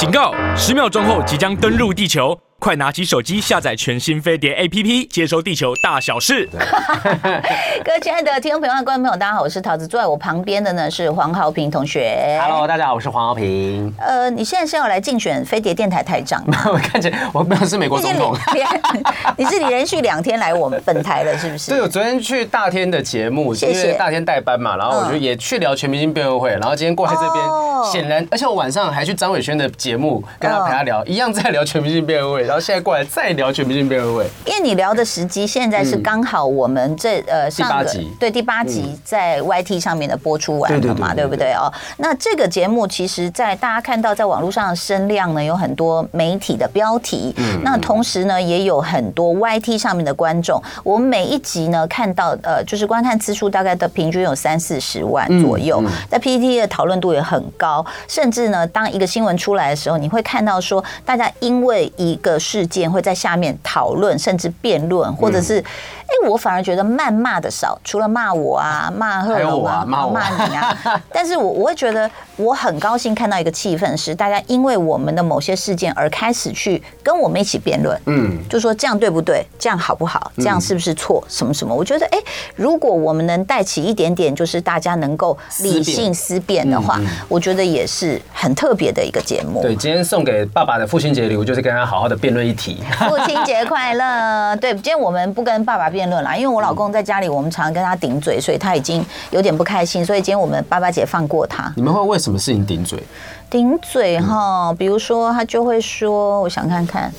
警告！十秒钟后即将登陆地球。快拿起手机下载全新飞碟 APP，接收地球大小事。各位亲爱的听众朋友、观众朋友，大家好，我是桃子，坐在我旁边的呢是黄豪平同学。Hello，大家好，我是黄豪平。呃，你现在是要来竞选飞碟电台台长吗？我看见我没有是美国总统。你是连续两天来我们本台了，是不是？对，我昨天去大天的节目，因为大天代班嘛，然后我就也去聊全明星辩论会，然后今天过来这边，显然，而且我晚上还去张伟轩的节目跟他陪他聊，一样在聊全明星辩论会。然后现在过来再聊全明星辩论会，因为你聊的时机现在是刚好我们这呃上个第八集。对第八集在 YT 上面的播出完了嘛，对不对？哦？那这个节目其实，在大家看到在网络上的声量呢，有很多媒体的标题，那同时呢，也有很多 YT 上面的观众。我们每一集呢看到呃，就是观看次数大概的平均有三四十万左右，在 PTT 的讨论度也很高，甚至呢，当一个新闻出来的时候，你会看到说，大家因为一个事件。会在下面讨论，甚至辩论，或者是，哎、欸，我反而觉得谩骂的少，除了骂我啊，骂贺龙啊，骂骂你啊，但是我我会觉得我很高兴看到一个气氛是，大家因为我们的某些事件而开始去跟我们一起辩论，嗯，就说这样对不对？这样好不好？这样是不是错？什么什么？我觉得，哎、欸，如果我们能带起一点点，就是大家能够理性思辨的话，我觉得也是很特别的一个节目。对，今天送给爸爸的父亲节礼物就是跟他好好的辩论一题。父亲节快乐！对，今天我们不跟爸爸辩论啦，因为我老公在家里，我们常常跟他顶嘴，所以他已经有点不开心，所以今天我们爸爸姐放过他。你们会为什么事情顶嘴？顶嘴哈，比如说他就会说，我想看看。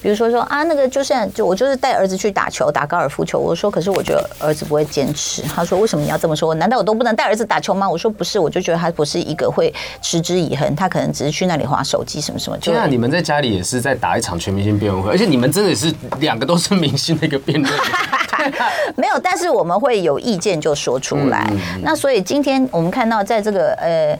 比如说说啊，那个就是就我就是带儿子去打球，打高尔夫球。我说，可是我觉得儿子不会坚持。他说，为什么你要这么说？难道我都不能带儿子打球吗？我说不是，我就觉得他不是一个会持之以恒，他可能只是去那里划手机什么什么。就那你们在家里也是在打一场全明星辩论会，而且你们真的是两个都是明星的一个辩论。没有，但是我们会有意见就说出来。那所以今天我们看到在这个呃。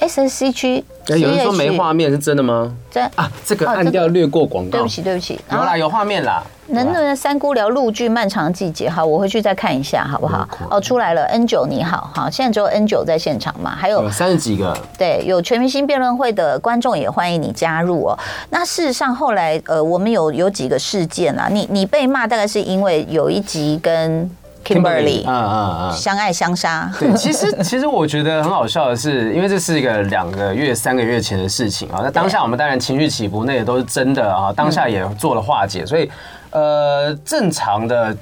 SSC 区，有人说没画面是真的吗？真啊，这个按掉略过广告。对不起，对不起。有啦，有画面啦。能不能三姑聊陆剧《漫长季节》？好，我回去再看一下，好不好？哦，出来了，N 九你好，好，现在只有 N 九在现场嘛？还有三十几个。对，有全明星辩论会的观众也欢迎你加入哦。那事实上后来呃，我们有有几个事件啊，你你被骂大概是因为有一集跟。Kimberly，嗯嗯嗯，相爱相杀。对，其实其实我觉得很好笑的是，因为这是一个两个月、三个月前的事情啊。那当下我们当然情绪起伏，那也都是真的啊。当下也做了化解，所以呃，正常的、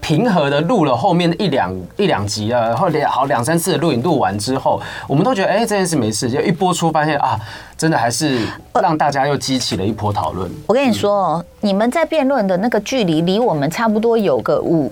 平和的录了后面一两一两集啊，然后两好两三次的录影录完之后，我们都觉得哎，这件事没事。就一播出发现啊，真的还是让大家又激起了一波讨论。我跟你说哦，你们在辩论的那个距离，离我们差不多有个五。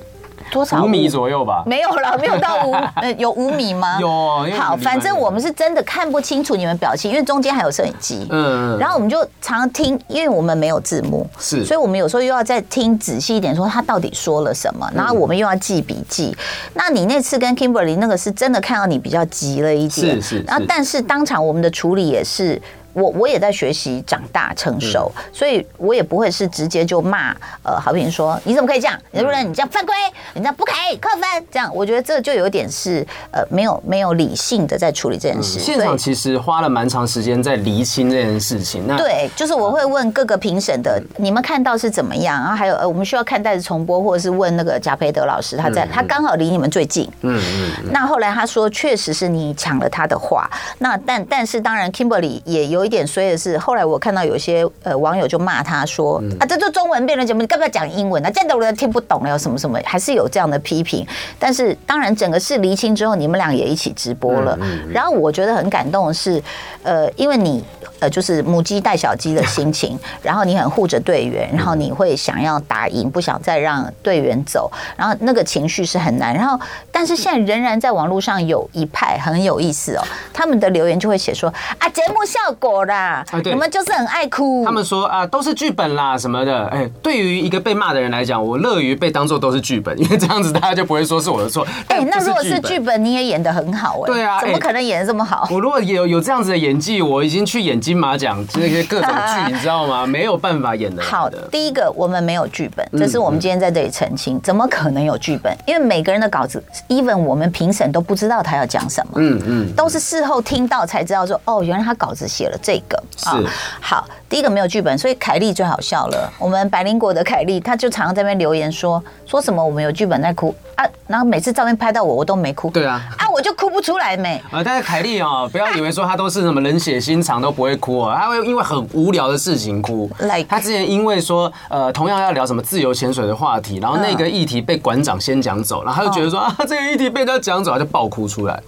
多少五米左右吧？没有了，没有到五，有五米吗？有。好，反正我们是真的看不清楚你们表情，因为中间还有摄影机。嗯。然后我们就常常听，因为我们没有字幕，是，所以我们有时候又要再听仔细一点，说他到底说了什么，然后我们又要记笔记。那你那次跟 Kimberly 那个是真的看到你比较急了一点，是是。然后但是当场我们的处理也是。我我也在学习长大成熟，所以我也不会是直接就骂。呃，好比说你怎么可以这样？你不能你这样犯规，你这样不可以扣分。这样我觉得这就有点是呃没有没有理性的在处理这件事。现场其实花了蛮长时间在厘清这件事情。那对，就是我会问各个评审的，你们看到是怎么样？然后还有呃，我们需要看带子重播，或者是问那个贾培德老师，他在他刚好离你们最近。嗯嗯。那后来他说，确实是你抢了他的话。那但但是当然，Kimberly 也有。有一点衰的是，后来我看到有些呃网友就骂他说：“啊，这做中文辩论节目，你干嘛讲英文呢？这样的人听不懂了，有什么什么，还是有这样的批评。”但是当然，整个事厘清之后，你们俩也一起直播了。然后我觉得很感动的是，呃，因为你呃就是母鸡带小鸡的心情，然后你很护着队员，然后你会想要打赢，不想再让队员走，然后那个情绪是很难。然后，但是现在仍然在网络上有一派很有意思哦，他们的留言就会写说：“啊，节目效果。”啦，你们就是很爱哭。他们说啊，都是剧本啦什么的。哎，对于一个被骂的人来讲，我乐于被当做都是剧本，因为这样子大家就不会说是我的错。哎，那如果是剧本，你也演的很好哎。对啊，怎么可能演的这么好？我如果有有这样子的演技，我已经去演金马奖那些各种剧，你知道吗？没有办法演的好的。第一个，我们没有剧本，这是我们今天在这里澄清。怎么可能有剧本？因为每个人的稿子，even 我们评审都不知道他要讲什么。嗯嗯，都是事后听到才知道说，哦，原来他稿子写了这个啊。好，第一个没有剧本，所以凯莉最好笑了。我们百灵果的凯莉，她就常常在那边留言说说什么我们有剧本在哭啊，然后每次照片拍到我，我都没哭。对啊，啊，我就哭不出来没。啊，但是凯莉哦，不要以为说她都是什么冷血心肠都不会哭哦，她会因为很无聊的事情哭。来，她之前因为说呃，同样要聊什么自由潜水的话题，然后那个议题被馆长先讲走，然后她就觉得说啊，这个议题被他讲走，她就爆哭出来。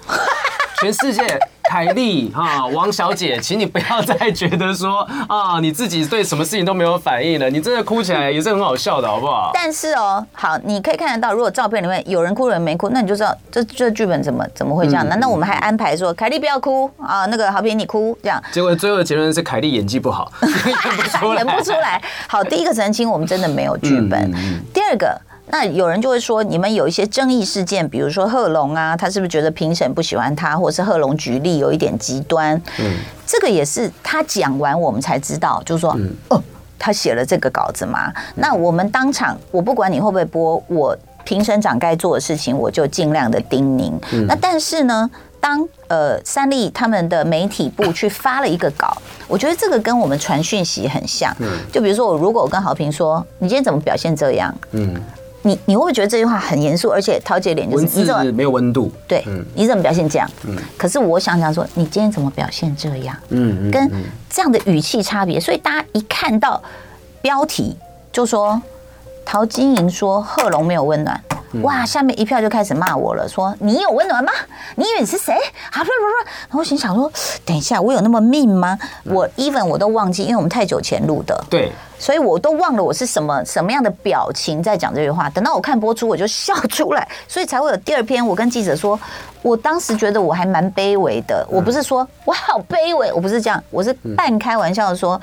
全世界，凯莉啊，王小姐，请你不要再觉得说啊，你自己对什么事情都没有反应了，你真的哭起来也是很好笑的，好不好？但是哦，好，你可以看得到，如果照片里面有人哭，有人没哭，那你就知道这这剧本怎么怎么会这样？难道我们还安排说凯莉不要哭啊？那个豪平你哭这样？结果最后的结论是凯莉演技不好，演不出来，演不出来。好，第一个澄清，我们真的没有剧本。第二个。那有人就会说，你们有一些争议事件，比如说贺龙啊，他是不是觉得评审不喜欢他，或者是贺龙举例有一点极端？嗯，这个也是他讲完我们才知道，就是说，哦，他写了这个稿子嘛。那我们当场，我不管你会不会播，我评审长该做的事情，我就尽量的叮咛。那但是呢，当呃三立他们的媒体部去发了一个稿，我觉得这个跟我们传讯息很像。嗯就比如说我如果我跟豪平说，你今天怎么表现这样？嗯。你你会不会觉得这句话很严肃？而且陶姐脸就是你怎么没有温度？对，你怎么表现这样？嗯，可是我想想说，你今天怎么表现这样？嗯，跟这样的语气差别，所以大家一看到标题就说陶晶莹说贺龙没有温暖。哇！下面一票就开始骂我了，说你有温暖吗？你以为你是谁？啊不不不！然后我心想说，等一下，我有那么命吗？我 even 我都忘记，因为我们太久前录的，对，所以我都忘了我是什么什么样的表情在讲这句话。等到我看播出，我就笑出来，所以才会有第二篇。我跟记者说，我当时觉得我还蛮卑微的，我不是说我好卑微，我不是这样，我是半开玩笑的说，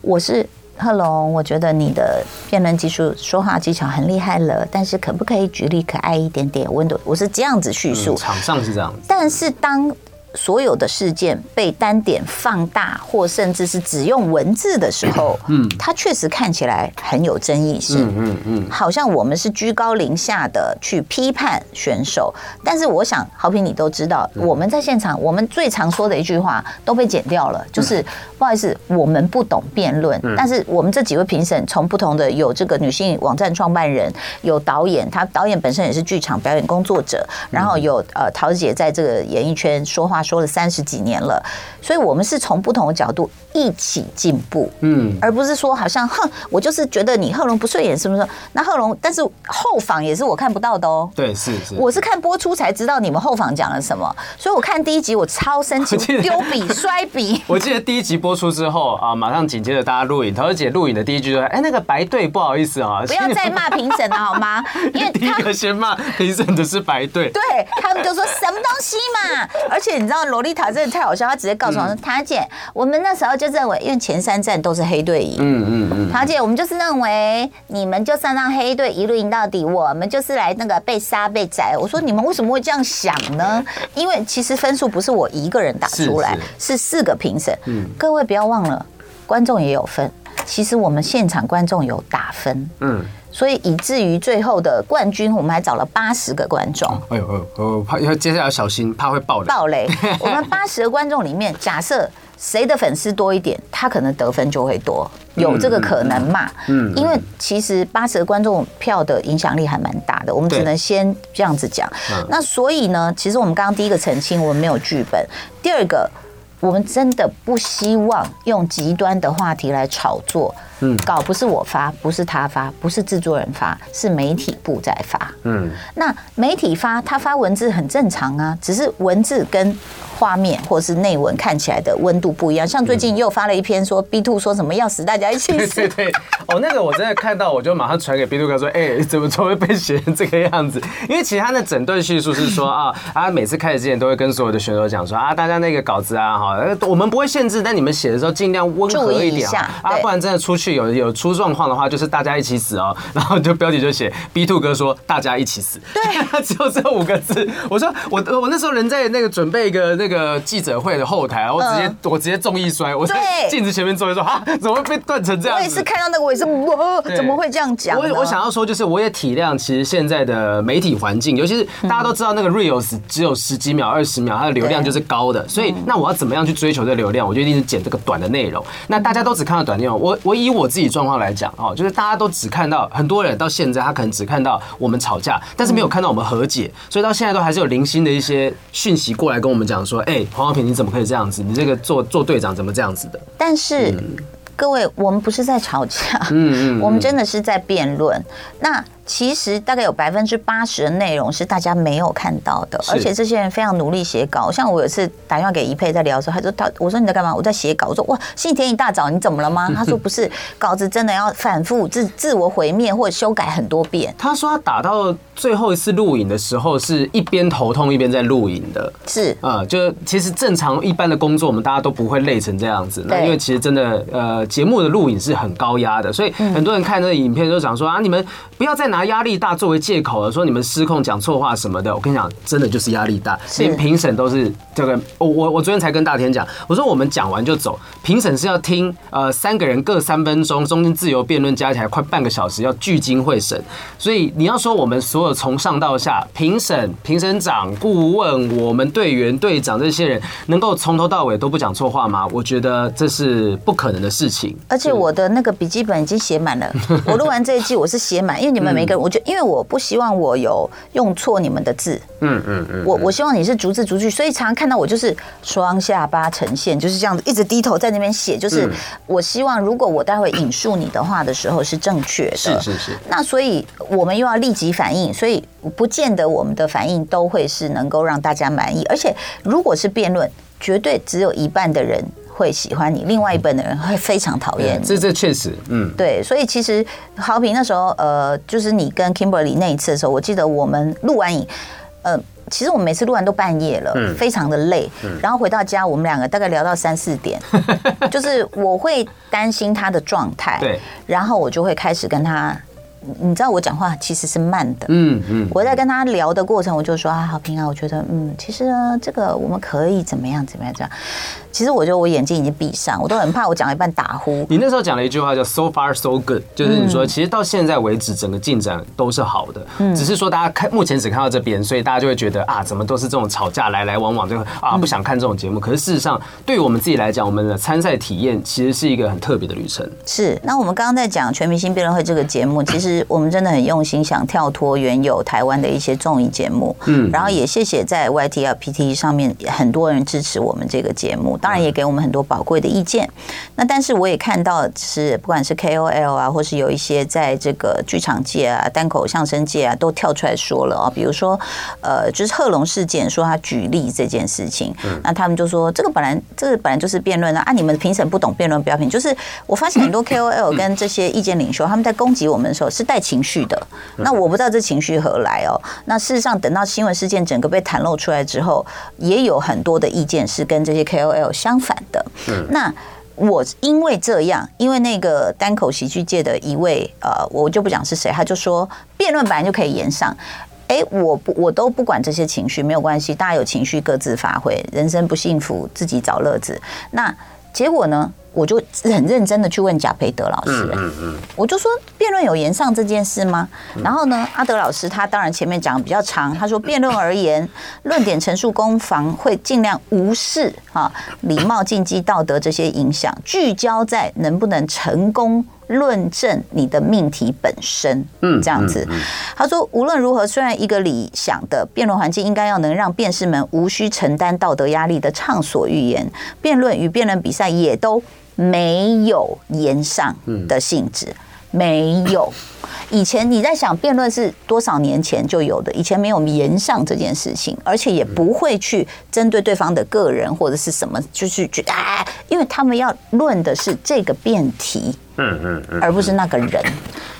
我是。贺龙，我觉得你的辩论技术、说话技巧很厉害了，但是可不可以举例可爱一点点？温度，我是这样子叙述，场上是这样子，但是当。所有的事件被单点放大，或甚至是只用文字的时候，嗯，它确实看起来很有争议性，嗯嗯嗯，好像我们是居高临下的去批判选手，但是我想，好平你都知道，我们在现场，我们最常说的一句话都被剪掉了，就是不好意思，我们不懂辩论，但是我们这几位评审从不同的有这个女性网站创办人，有导演，他导演本身也是剧场表演工作者，然后有呃陶姐在这个演艺圈说话。说了三十几年了，所以我们是从不同的角度一起进步，嗯，而不是说好像 哼，我就是觉得你贺龙不顺眼，是不是？那贺龙，但是后访也是我看不到的哦。对，是是，我是看播出才知道你们后访讲了什么，所以我看第一集我超生气，丢笔 摔笔。我记得第一集播出之后啊，马上紧接着大家录影，陶姐录影的第一句说：“哎，那个白队不好意思啊，不要再骂评审了好吗？”因为第一个先骂评审的是白队，对他们就说什么东西嘛，而且你知道。萝莉塔真的太好笑，她直接告诉我说：“塔姐，我们那时候就认为，因为前三站都是黑队赢，嗯嗯嗯，塔姐，我们就是认为你们就算让黑队一路赢到底，我们就是来那个被杀被宰。我说你们为什么会这样想呢？因为其实分数不是我一个人打出来，是四个评审。嗯，各位不要忘了，观众也有分。其实我们现场观众有打分，嗯。”所以以至于最后的冠军，我们还找了八十个观众。哎呦哎呦，怕要接下来要小心，怕会爆雷。爆雷！我们八十个观众里面，假设谁的粉丝多一点，他可能得分就会多，有这个可能嘛？嗯，因为其实八十个观众票的影响力还蛮大的，我们只能先这样子讲。那所以呢，其实我们刚刚第一个澄清，我们没有剧本；第二个，我们真的不希望用极端的话题来炒作。嗯，稿不是我发，不是他发，不是制作人发，是媒体部在发。嗯，那媒体发，他发文字很正常啊，只是文字跟画面或是内文看起来的温度不一样。像最近又发了一篇说 B two 说什么要死，大家一起死。对对对，哦，那个我真的看到，我就马上传给 B two 哥说，哎，怎么会被写成这个样子？因为其实他的整段叙述是说 啊，他每次开始之前都会跟所有的选手讲说啊，大家那个稿子啊，哈，我们不会限制，但你们写的时候尽量温和一点啊，不然真的出去。去有有出状况的话，就是大家一起死哦。然后就标题就写 B Two 哥说大家一起死，对，只有这五个字。我说我我那时候人在那个准备一个那个记者会的后台，我直接、嗯、我直接重一摔，我在镜子前面坐一摔啊，怎么会被断成这样？我也是看到那个，我也是我怎么会这样讲？我我想要说就是，我也体谅其实现在的媒体环境，尤其是大家都知道那个 Reels 只有十几秒、二十秒，它的流量就是高的，所以那我要怎么样去追求这个流量？我就一定是剪这个短的内容。那大家都只看到短内容，我我以我自己状况来讲哦，就是大家都只看到很多人到现在他可能只看到我们吵架，但是没有看到我们和解，所以到现在都还是有零星的一些讯息过来跟我们讲说，哎，黄浩平你怎么可以这样子？你这个做做队长怎么这样子的？但是各位，我们不是在吵架，嗯 嗯，我们真的是在辩论。那。其实大概有百分之八十的内容是大家没有看到的，而且这些人非常努力写稿。像我有一次打电话给一佩在聊的时候，他说他我说你在干嘛？我在写稿。我说哇，星期天一大早你怎么了吗？他说不是，稿子真的要反复自自我毁灭或者修改很多遍。他说他打到最后一次录影的时候，是一边头痛一边在录影的。是啊，就其实正常一般的工作，我们大家都不会累成这样子。那因为其实真的呃，节目的录影是很高压的，所以很多人看那个影片都想说啊，你们不要再拿压力大作为。借口了，说你们失控讲错话什么的，我跟你讲，真的就是压力大，连评审都是这个。我我我昨天才跟大天讲，我说我们讲完就走，评审是要听呃三个人各三分钟，中间自由辩论加起来快半个小时，要聚精会神。所以你要说我们所有从上到下，评审、评审长、顾问、我们队员、队长这些人，能够从头到尾都不讲错话吗？我觉得这是不可能的事情。而且我的那个笔记本已经写满了，我录完这一季我是写满，因为你们每个人，我觉得因为我。不希望我有用错你们的字，嗯嗯嗯，我我希望你是逐字逐句，所以常常看到我就是双下巴呈现，就是这样子一直低头在那边写，就是我希望如果我待会引述你的话的时候是正确的，是是是。那所以我们又要立即反应，所以不见得我们的反应都会是能够让大家满意，而且如果是辩论，绝对只有一半的人。会喜欢你，另外一半的人会非常讨厌你。这这确实，嗯，对，所以其实豪平那时候，呃，就是你跟 Kimberly 那一次的时候，我记得我们录完影，呃，其实我们每次录完都半夜了，嗯，非常的累，嗯，然后回到家，我们两个大概聊到三四点，就是我会担心他的状态，对，然后我就会开始跟他。你知道我讲话其实是慢的，嗯嗯，我在跟他聊的过程，我就说啊，好平啊，我觉得嗯，其实呢，这个我们可以怎么样怎么样这样。其实我觉得我眼睛已经闭上，我都很怕我讲一半打呼。你那时候讲了一句话叫 “so far so good”，就是你说其实到现在为止整个进展都是好的，嗯，只是说大家看目前只看到这边，所以大家就会觉得啊，怎么都是这种吵架来来往往，就啊不想看这种节目。可是事实上，对于我们自己来讲，我们的参赛体验其实是一个很特别的旅程。是。那我们刚刚在讲《全明星辩论会》这个节目，其实我们真的很用心，想跳脱原有台湾的一些综艺节目，嗯，然后也谢谢在 YT 啊 PTT 上面很多人支持我们这个节目，当然也给我们很多。宝贵的意见，那但是我也看到是不管是 KOL 啊，或是有一些在这个剧场界啊、单口相声界啊，都跳出来说了啊，比如说呃，就是贺龙事件，说他举例这件事情，嗯那他们就说这个本来这个本来就是辩论啊，啊，你们评审不懂辩论，不要评。就是我发现很多 KOL 跟这些意见领袖，他们在攻击我们的时候是带情绪的，那我不知道这情绪何来哦。那事实上，等到新闻事件整个被袒露出来之后，也有很多的意见是跟这些 KOL 相反的。嗯，那我因为这样，因为那个单口喜剧界的一位呃，我就不讲是谁，他就说辩论本来就可以延上，哎，我不我都不管这些情绪，没有关系，大家有情绪各自发挥，人生不幸福自己找乐子。那结果呢？我就很认真的去问贾培德老师，嗯嗯，我就说辩论有言上这件事吗？然后呢，阿德老师他当然前面讲的比较长，他说辩论而言，论点陈述攻防会尽量无视啊礼貌禁忌道德这些影响，聚焦在能不能成功。论证你的命题本身，嗯，这样子。他说，无论如何，虽然一个理想的辩论环境应该要能让辩士们无需承担道德压力的畅所欲言，辩论与辩论比赛也都没有言上的性质，没有。以前你在想辩论是多少年前就有的，以前没有言上这件事情，而且也不会去针对对方的个人或者是什么，就是觉得啊，因为他们要论的是这个辩题。嗯嗯，而不是那个人，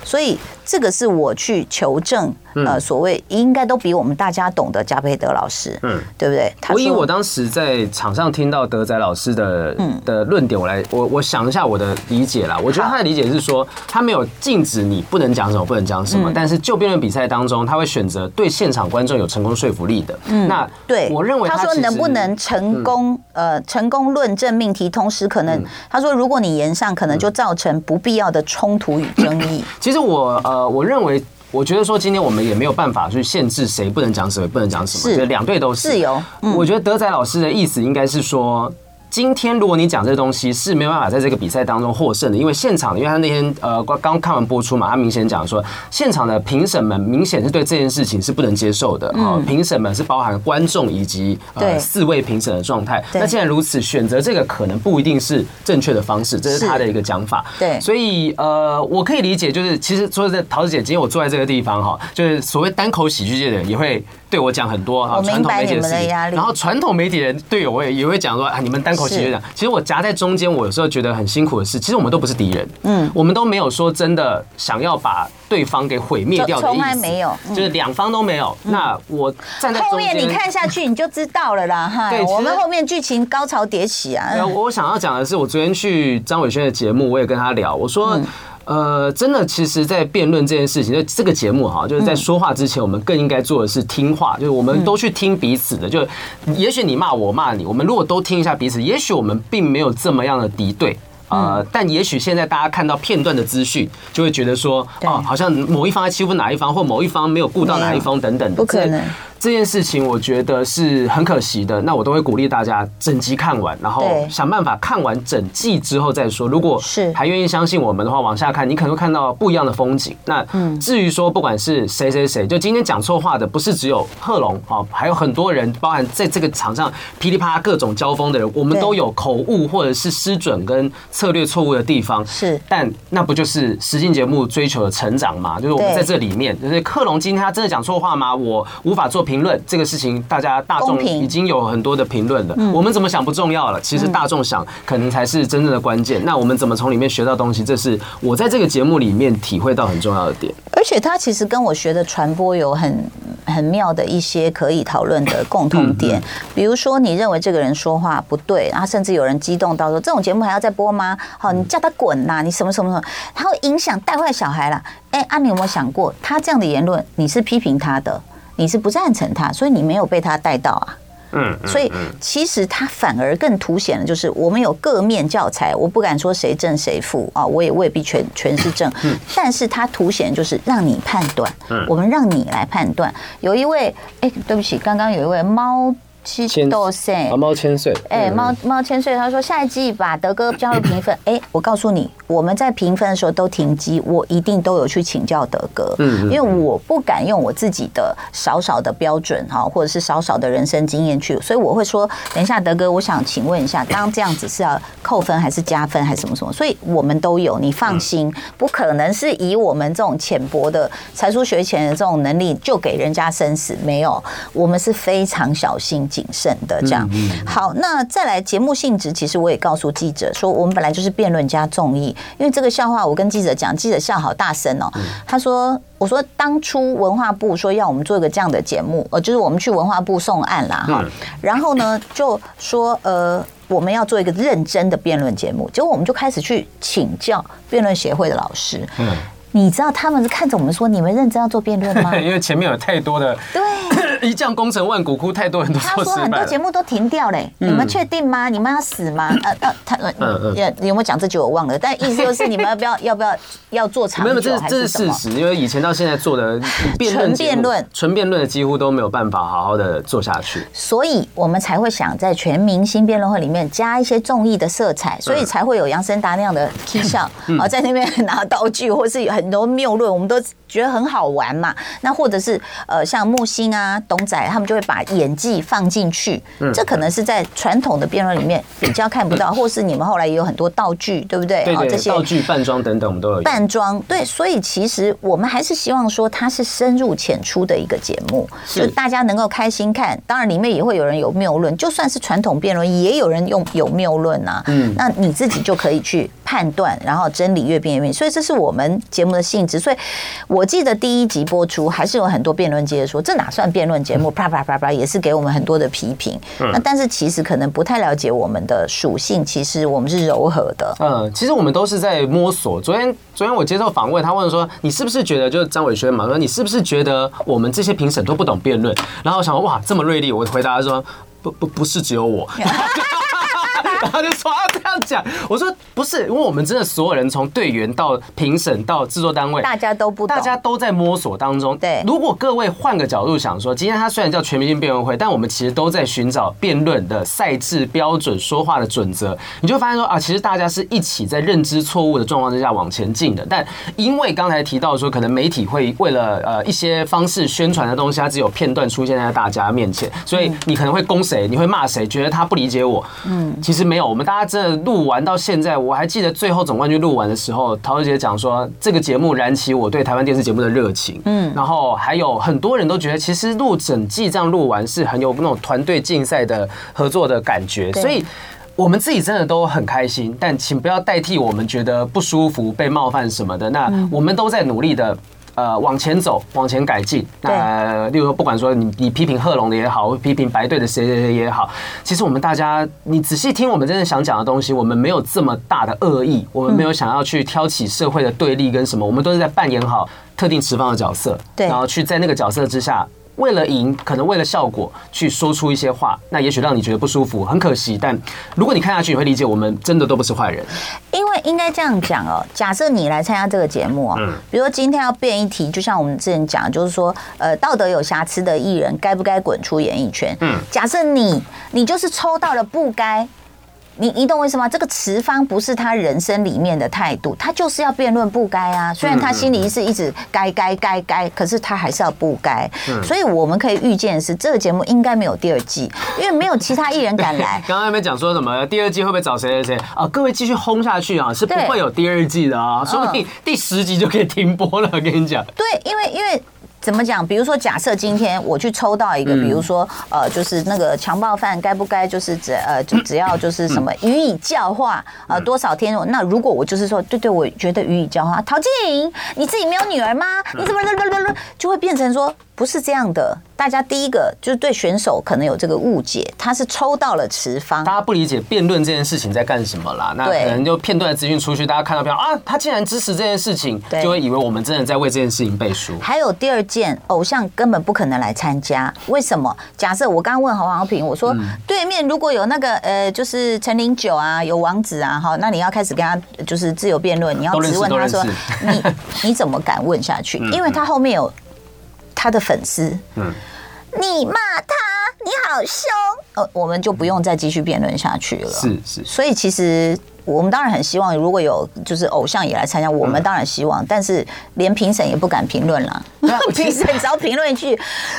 所以这个是我去求证，呃，所谓应该都比我们大家懂得加佩德老师，嗯，对不对？我以我当时在场上听到德仔老师的的论点，我来我我想一下我的理解啦。我觉得他的理解是说，他没有禁止你不能讲什么，不能讲什么，但是就辩论比赛当中，他会选择对现场观众有成功说服力的。嗯，那对，我认为他说能不能成功呃成功论证命题，同时可能他说如果你言上可能就造成不必要的冲突与争议。其实我呃，我认为，我觉得说今天我们也没有办法去限制谁不能讲什么，不能讲什么，是两队都是自由。我觉得德仔老师的意思应该是说。今天如果你讲这东西是没有办法在这个比赛当中获胜的，因为现场，因为他那天呃刚刚看完播出嘛，他明显讲说现场的评审们明显是对这件事情是不能接受的啊。评审们是包含观众以及呃四位评审的状态。那既然如此，选择这个可能不一定是正确的方式，这是他的一个讲法。对，所以呃，我可以理解，就是其实说在桃子姐，今天我坐在这个地方哈，就是所谓单口喜剧界的人也会对我讲很多哈，传统媒体的事情。然后传统媒体人对我也也会讲说啊，你们单口喜剧讲，其实我夹在中间，我有时候觉得很辛苦的是，其实我们都不是敌人，嗯，我们都没有说真的想要把对方给毁灭掉的意思，从来没有，就是两方都没有。那我站在后面，你看下去你就知道了啦，哈。对，我们后面剧情高潮迭起啊。我想要讲的是，我昨天去张伟轩的节目，我也跟他聊，我说。呃，真的，其实，在辩论这件事情，就这个节目哈，就是在说话之前，我们更应该做的是听话，就是我们都去听彼此的。就也许你骂我，骂你，我们如果都听一下彼此，也许我们并没有这么样的敌对。呃，但也许现在大家看到片段的资讯，就会觉得说，哦，好像某一方在欺负哪一方，或某一方没有顾到哪一方等等的。不可能。这件事情我觉得是很可惜的，那我都会鼓励大家整集看完，然后想办法看完整季之后再说。如果是还愿意相信我们的话，往下看，你可能会看到不一样的风景。那至于说不管是谁谁谁，就今天讲错话的不是只有贺龙啊，还有很多人，包含在这个场上噼里啪啦各种交锋的人，我们都有口误或者是失准跟策略错误的地方。是，但那不就是实境节目追求的成长吗？就是我们在这里面，就是克隆今天他真的讲错话吗？我无法做。评论这个事情，大家大众已经有很多的评论了。我们怎么想不重要了，其实大众想可能才是真正的关键。那我们怎么从里面学到东西？这是我在这个节目里面体会到很重要的点。而且他其实跟我学的传播有很很妙的一些可以讨论的共同点。比如说，你认为这个人说话不对，然后甚至有人激动到说：“这种节目还要再播吗？”好，你叫他滚呐！你什么什么什么，他会影响带坏小孩了。哎，啊，你有没有想过，他这样的言论，你是批评他的？你是不赞成他，所以你没有被他带到啊。嗯，所以其实他反而更凸显了，就是我们有各面教材，我不敢说谁正谁负啊，我也未必全全是正。嗯，但是他凸显就是让你判断，嗯，我们让你来判断。有一位，哎，对不起，刚刚有一位猫。七多岁，猫千岁。哎，猫猫千岁，他说下一季把德哥加入评分。哎，我告诉你，我们在评分的时候都停机，我一定都有去请教德哥。嗯，因为我不敢用我自己的少少的标准哈，或者是少少的人生经验去，所以我会说，等一下德哥，我想请问一下，刚刚这样子是要扣分还是加分还是什么什么？所以我们都有，你放心，不可能是以我们这种浅薄的才疏学浅的这种能力就给人家生死，没有，我们是非常小心。谨慎的这样，好，那再来节目性质，其实我也告诉记者说，我们本来就是辩论加综艺，因为这个笑话我跟记者讲，记者笑好大声哦。他说：“我说当初文化部说要我们做一个这样的节目，呃，就是我们去文化部送案啦哈，然后呢就说呃我们要做一个认真的辩论节目，结果我们就开始去请教辩论协会的老师。嗯，你知道他们是看着我们说，你们认真要做辩论吗？因为前面有太多的对。”一将功成万骨枯，太多人他说很多节目都停掉嘞，你们确定吗？你们要死吗？呃呃，他呃有没有讲这句我忘了，但意思就是你们要不要 要不要要做长久？没有，这这是事实，因为以前到现在做的 纯辩论，纯辩论的几乎都没有办法好好的做下去，所以我们才会想在全明星辩论会里面加一些综艺的色彩，所以才会有杨森达那样的 K 笑啊，在那边拿道具，或是有很多谬论，我们都觉得很好玩嘛。那或者是呃像木星啊。董仔他们就会把演技放进去，这可能是在传统的辩论里面比较看不到，或是你们后来也有很多道具，对不对？对，这些道具、扮装等等，我们都有。扮装对，所以其实我们还是希望说它是深入浅出的一个节目，就大家能够开心看。当然里面也会有人有谬论，就算是传统辩论，也有人用有谬论啊。嗯，那你自己就可以去判断，然后真理越辩越明。所以这是我们节目的性质。所以我记得第一集播出，还是有很多辩论界说这哪算辩论节目？啪啪啪啪，也是给我们很多的批评。那但是其实可能不太了解我们的属性，其实我们是柔和的。嗯，其实我们都是在摸索。昨天昨天我接受访问，他问说：“你是不是觉得就是张伟轩嘛？说你是不是觉得我们这些评审都不懂辩论？”然后我想：“哇，这么锐利！”我回答说：“不不不是只有我。”然后就说啊这样讲，我说不是，因为我们真的所有人从队员到评审到制作单位，大家都不，大家都在摸索当中。对，如果各位换个角度想说，今天它虽然叫全明星辩论会，但我们其实都在寻找辩论的赛制标准、说话的准则。你就发现说啊，其实大家是一起在认知错误的状况之下往前进的。但因为刚才提到说，可能媒体会为了呃一些方式宣传的东西，它只有片段出现在大家面前，所以你可能会攻谁，你会骂谁，觉得他不理解我。嗯，其实没有，我们大家真的录完到现在，我还记得最后总冠军录完的时候，陶姐讲说这个节目燃起我对台湾电视节目的热情。嗯，然后还有很多人都觉得，其实录整季这样录完是很有那种团队竞赛的合作的感觉，所以我们自己真的都很开心。但请不要代替我们觉得不舒服、被冒犯什么的。那我们都在努力的。呃，往前走，往前改进。那例如说，不管说你你批评贺龙的也好，批评白队的谁谁谁也好，其实我们大家，你仔细听我们真正想讲的东西，我们没有这么大的恶意，我们没有想要去挑起社会的对立跟什么，我们都是在扮演好特定持方的角色，对，然后去在那个角色之下。为了赢，可能为了效果去说出一些话，那也许让你觉得不舒服，很可惜。但如果你看下去，你会理解我们真的都不是坏人。因为应该这样讲哦，假设你来参加这个节目啊，比如说今天要辩一题，就像我们之前讲，就是说，呃，道德有瑕疵的艺人该不该滚出演艺圈？嗯，假设你你就是抽到了不该。你你懂为什么？这个持方不是他人生里面的态度，他就是要辩论不该啊。虽然他心里是一直该该该该，可是他还是要不该。所以我们可以预见的是，这个节目应该没有第二季，因为没有其他艺人敢来。刚刚那边讲说什么？第二季会不会找谁谁谁啊？各位继续轰下去啊，是不会有第二季的啊，说不定第十集就可以停播了。我跟你讲，对，因为因为。怎么讲？比如说，假设今天我去抽到一个，比如说，呃，就是那个强暴犯，该不该就是只呃，就只要就是什么予以教化，呃，多少天？那如果我就是说，对对，我觉得予以教化，陶晶莹，你自己没有女儿吗？你怎么就会变成说？不是这样的，大家第一个就是对选手可能有这个误解，他是抽到了持方，大家不理解辩论这件事情在干什么啦。那可能就片段的资讯出去，大家看到票啊，他竟然支持这件事情，就会以为我们真的在为这件事情背书。还有第二件，偶像根本不可能来参加，为什么？假设我刚刚问黄豪平，我说对面如果有那个呃，就是陈零九啊，有王子啊，哈，那你要开始跟他就是自由辩论，你要质问他说，你你怎么敢问下去？因为他后面有。他的粉丝，嗯，你骂他，你好凶，呃，我们就不用再继续辩论下去了。是是，所以其实。我们当然很希望，如果有就是偶像也来参加，我们当然希望，但是连评审也不敢评论了。评审只要评论一句，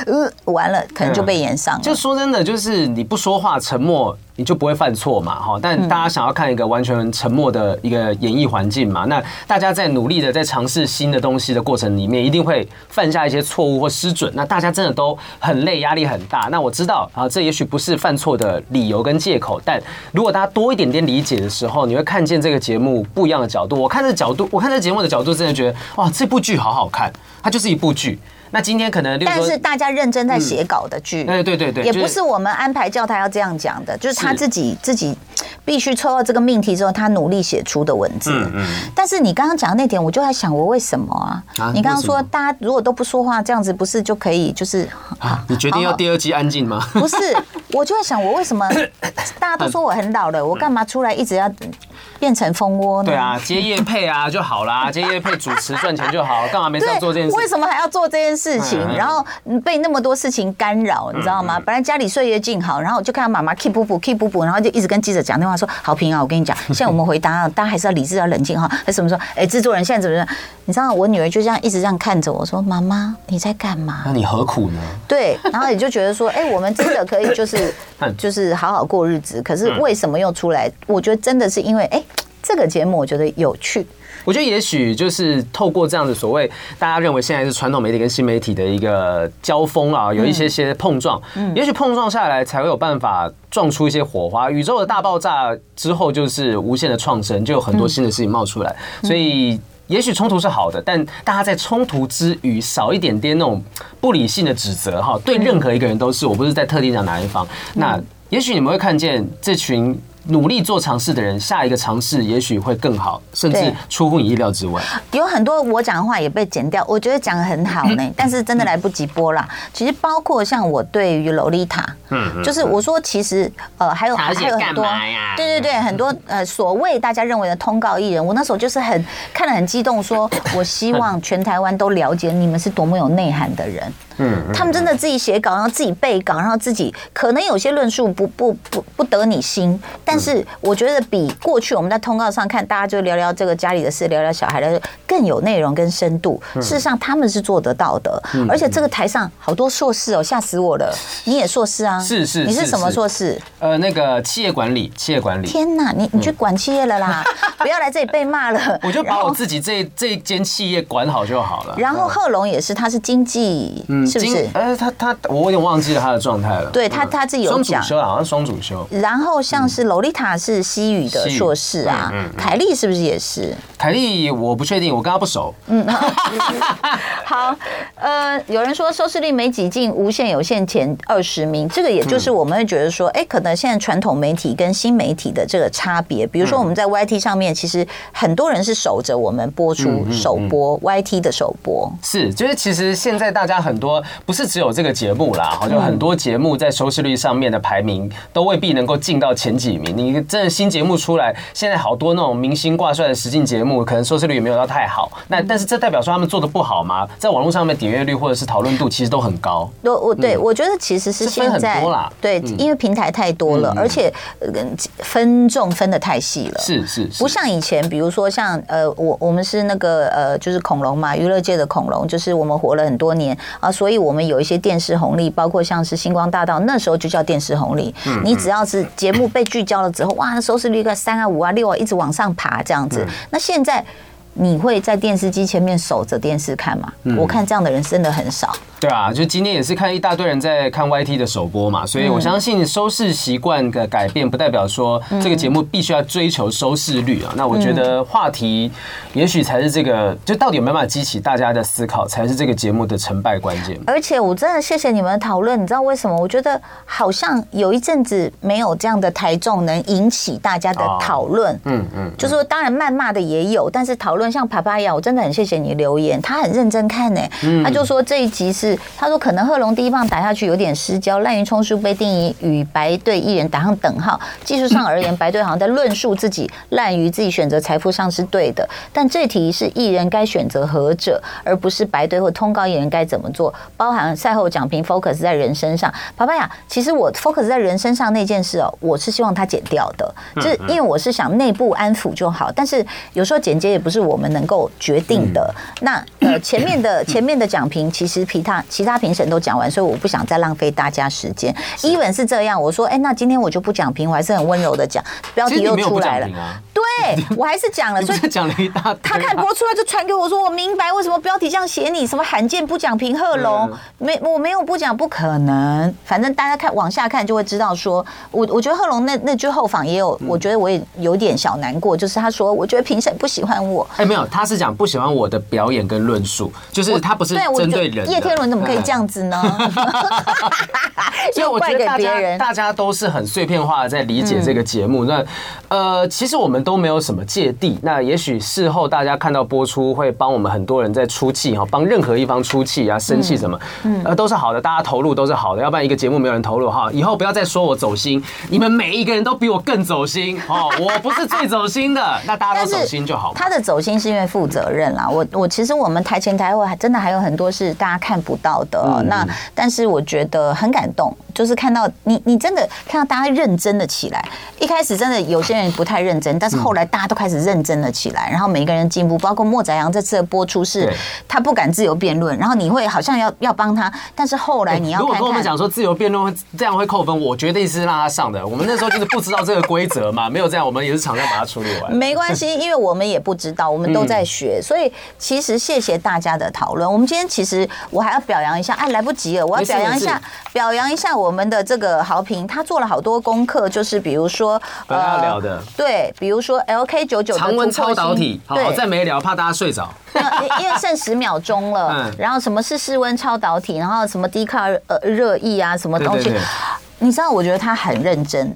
呃，完了，可能就被延上了。就说真的，就是你不说话，沉默，你就不会犯错嘛，哈。但大家想要看一个完全沉默的一个演艺环境嘛，那大家在努力的在尝试新的东西的过程里面，一定会犯下一些错误或失准。那大家真的都很累，压力很大。那我知道啊，这也许不是犯错的理由跟借口，但如果大家多一点点理解的时候，你会。看见这个节目不一样的角度，我看这角度，我看这节目的角度，真的觉得哇，这部剧好好看，它就是一部剧。那今天可能，但是大家认真在写稿的剧，对对对对，也不是我们安排叫他要这样讲的，就是他自己自己必须抽到这个命题之后，他努力写出的文字。嗯嗯。但是你刚刚讲的那点，我就在想，我为什么啊？你刚刚说大家如果都不说话，这样子不是就可以就是啊？你决定要第二季安静吗？不是，我就在想，我为什么 大家都说我很老了，我干嘛出来一直要？变成蜂窝呢？对啊，接业配啊就好啦，接业配主持赚钱就好，干嘛没事要做这件事？为什么还要做这件事情？然后被那么多事情干扰，你知道吗？本来家里岁月静好，然后我就看到妈妈 keep 不补 keep 不补，然后就一直跟记者讲电话说：“好评啊，我跟你讲，现在我们回答啊，大家还是要理智要冷静哈。”还什么说？哎，制作人现在怎么样？你知道我女儿就这样一直这样看着我说：“妈妈你在干嘛？那你何苦呢？”对，然后你就觉得说：“哎，我们真的可以就是 就是好好过日子。”可是为什么又出来？我觉得真的是因为哎。这个节目我觉得有趣。我觉得也许就是透过这样子所谓大家认为现在是传统媒体跟新媒体的一个交锋啊，有一些些碰撞，嗯也许碰撞下来才会有办法撞出一些火花。宇宙的大爆炸之后就是无限的创生，就有很多新的事情冒出来。所以也许冲突是好的，但大家在冲突之余少一点点那种不理性的指责哈，对任何一个人都是，我不是在特定讲哪一方。那也许你们会看见这群。努力做尝试的人，下一个尝试也许会更好，甚至出乎你意料之外。有很多我讲的话也被剪掉，我觉得讲的很好呢，但是真的来不及播啦。其实包括像我对于洛丽塔，嗯，就是我说其实呃还有还有很多，对对对，很多呃所谓大家认为的通告艺人，我那时候就是很看得很激动，说我希望全台湾都了解你们是多么有内涵的人。嗯，他们真的自己写稿，然后自己背稿，然后自己可能有些论述不不不不得你心，但是我觉得比过去我们在通告上看大家就聊聊这个家里的事，聊聊小孩的更有内容跟深度。事实上他们是做得到的，而且这个台上好多硕士哦，吓死我了！你也硕士啊？是是，你是什么硕士？呃，那个企业管理，企业管理。天哪，你你去管企业了啦！不要来这里被骂了。我就把我自己这这一间企业管好就好了。然后贺龙也是，他是经济，嗯。是不是？呃，他他，我有点忘记了他的状态了。对他他自己有讲，双主修好像双主修。然后像是萝莉塔是西语的硕士啊，凯莉是不是也是？凯莉我不确定，我跟她不熟。嗯，好，呃，有人说收视率没挤进无线有线前二十名，这个也就是我们会觉得说，哎，可能现在传统媒体跟新媒体的这个差别，比如说我们在 YT 上面，其实很多人是守着我们播出首播 YT 的首播，是，就是其实现在大家很多不是只有这个节目啦，好像很多节目在收视率上面的排名都未必能够进到前几名。你真的新节目出来，现在好多那种明星挂帅的实境节目，可能收视率也没有到太好。那但是这代表说他们做的不好吗？在网络上面点阅率或者是讨论度其实都很高。我我对我觉得其实是现在很多啦，对，因为平台太多了，而且分众分的太细了。是是，不像以前，比如说像呃，我我们是那个呃，就是恐龙嘛，娱乐界的恐龙，就是我们活了很多年啊，所以我们有一些电视红利，包括像是星光大道，那时候就叫电视红利。你只要是节目被聚焦了之后，哇，收视率个三啊、五啊、六啊，一直往上爬这样子。那现在你会在电视机前面守着电视看吗？我看这样的人真的很少。对啊，就今天也是看一大堆人在看 YT 的首播嘛，所以我相信收视习惯的改变，不代表说这个节目必须要追求收视率啊。那我觉得话题也许才是这个，就到底有没有办法激起大家的思考，才是这个节目的成败关键。而且我真的谢谢你们的讨论，你知道为什么？我觉得好像有一阵子没有这样的台众能引起大家的讨论。嗯嗯，就是说当然谩骂的也有，但是讨论像帕帕亚，我真的很谢谢你留言，他很认真看呢。他就说这一集是。他说：“可能贺龙第一棒打下去有点失焦，滥竽充数被定义与白队艺人打上等号。技术上而言，白队好像在论述自己滥竽，自己选择财富上是对的。但这题是艺人该选择何者，而不是白队或通告艺人该怎么做。包含赛后讲评 focus 在人身上。帕帕亚，其实我 focus 在人身上那件事哦，我是希望他剪掉的，就是因为我是想内部安抚就好。但是有时候剪接也不是我们能够决定的。那呃，前面的前面的讲评，其实其他其他。”评审都讲完，所以我不想再浪费大家时间。Even 是这样，我说，哎，那今天我就不讲评，我还是很温柔的讲。标题又出来了，对 我还是讲了，所以讲了一大。他看播出来就传给我说，我明白为什么标题这样写你，什么罕见不讲评贺龙，没我没有不讲，不可能。反正大家看往下看就会知道说，说我我觉得贺龙那那句后访也有，我觉得我也有点小难过，就是他说，我觉得评审不喜欢我。哎，没有，他是讲不喜欢我的表演跟论述，就是他不是针对人。叶天伦怎么可以？这样子呢？所以我觉得大家大家都是很碎片化的在理解这个节目。那呃，其实我们都没有什么芥蒂。那也许事后大家看到播出，会帮我们很多人在出气哈，帮任何一方出气啊，生气什么，呃，都是好的。大家投入都是好的，要不然一个节目没有人投入哈，以后不要再说我走心。你们每一个人都比我更走心哦，我不是最走心的，那大家都走心就好。他的走心。心是因为负责任啦。我我其实我们台前台后还真的还有很多是大家看不到的。嗯、那但是我觉得很感动，就是看到你你真的看到大家认真的起来。一开始真的有些人不太认真，但是后来大家都开始认真了起来，然后每个人进步。包括莫宰阳这次的播出是，他不敢自由辩论，然后你会好像要要帮他，但是后来你要如果跟我们讲说自由辩论这样会扣分，我绝对是让他上的。我们那时候就是不知道这个规则嘛，没有这样，我们也是场上把它处理完。没关系，因为我们也不知道，我们都在学，所以其实谢谢大家的讨论。我们今天其实我还要表扬一下，哎，来不及了，我要表扬一下，表扬一下我们的这个豪平，他做了好多功课，就是比如说呃，聊的对，比如说 LK 九九常温超导体，好，再没聊，怕大家睡着。因为剩十秒钟了，然后什么是室温超导体，然后什么低卡呃热液啊，什么东西，你知道？我觉得他很认真。